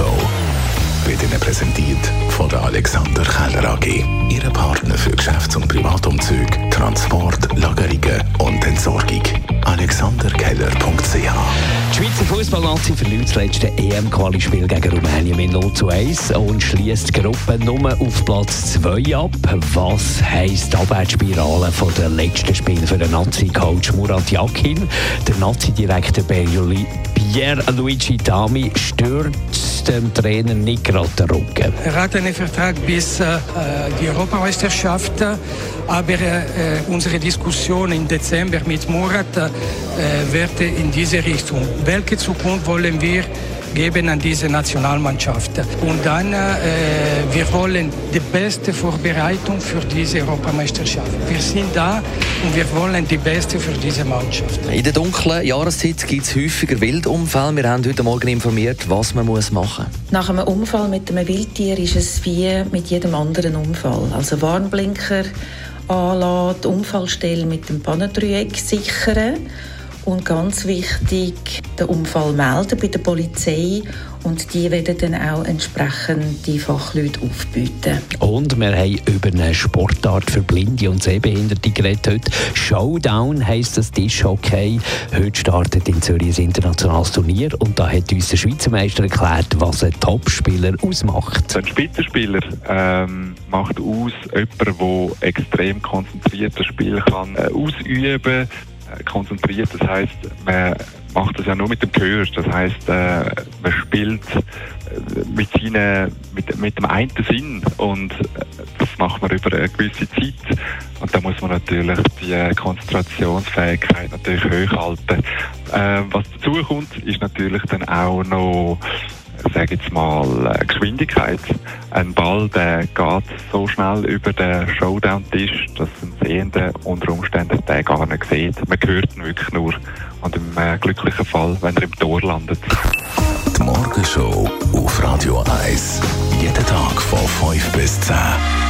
Morgenshow wird Ihnen präsentiert von der Alexander Keller AG. Ihre Partner für Geschäfts- und Privatumzüge, Transport, Lagerungen und Entsorgung. AlexanderKeller.ch Die Schweizer Fußballnazi verliert das letzte EM-Quali-Spiel gegen Rumänien mit 0 zu 1 und schließt die Gruppe nur auf Platz 2 ab. Was heisst die Abwärtsspirale von den letzten Spielen für den Nazi-Coach Murat Yakin? Der Nazi-Direktor Pierre-Luigi Dami dem Trainer nicht gerade Rücken. Er hat einen Vertrag bis äh, die Europameisterschaft, aber äh, unsere Diskussion im Dezember mit Murat äh, wird in diese Richtung. Welche Zukunft wollen wir geben an diese Nationalmannschaft? Und dann, äh, wir wollen die beste Vorbereitung für diese Europameisterschaft. Wir sind da und wir wollen die beste für diese Mannschaft. In der dunklen Jahreszeit gibt es häufiger Wildunfälle. Wir haben heute Morgen informiert, was man muss machen muss. Nach einem Unfall mit einem Wildtier ist es wie mit jedem anderen Unfall. Also Warnblinker anlassen, die Unfallstelle mit dem Pannendreieck sichern und ganz wichtig, den Unfall melden bei der Polizei und die werden dann auch entsprechend die Fachleute aufbieten. Und wir haben über eine Sportart für Blinde und Sehbehinderte geredet heute. Showdown heisst das Tischhockey. Heute startet in Zürich ein internationales Turnier und da hat uns der Schweizer Meister erklärt, was ein Topspieler ausmacht. Ein Spitzenspieler ähm, macht aus jemand, der extrem konzentriert das Spiel kann äh, ausüben konzentriert. Das heißt, man macht das ja nur mit dem Gehör. Das heißt, äh, man spielt äh, mit, seinen, mit, mit dem einen Sinn und äh, das macht man über eine gewisse Zeit. Und da muss man natürlich die Konzentrationsfähigkeit natürlich hochhalten. Äh, was dazu kommt, ist natürlich dann auch noch sage jetzt mal, äh, Geschwindigkeit. Ein Ball, der geht so schnell über den Showdown-Tisch, dass ein Sehender unter Umständen den gar nicht sieht. Man hört ihn wirklich nur. Und im äh, glücklichen Fall, wenn er im Tor landet. Die Morgenshow auf Radio 1. Jeden Tag von 5 bis 10.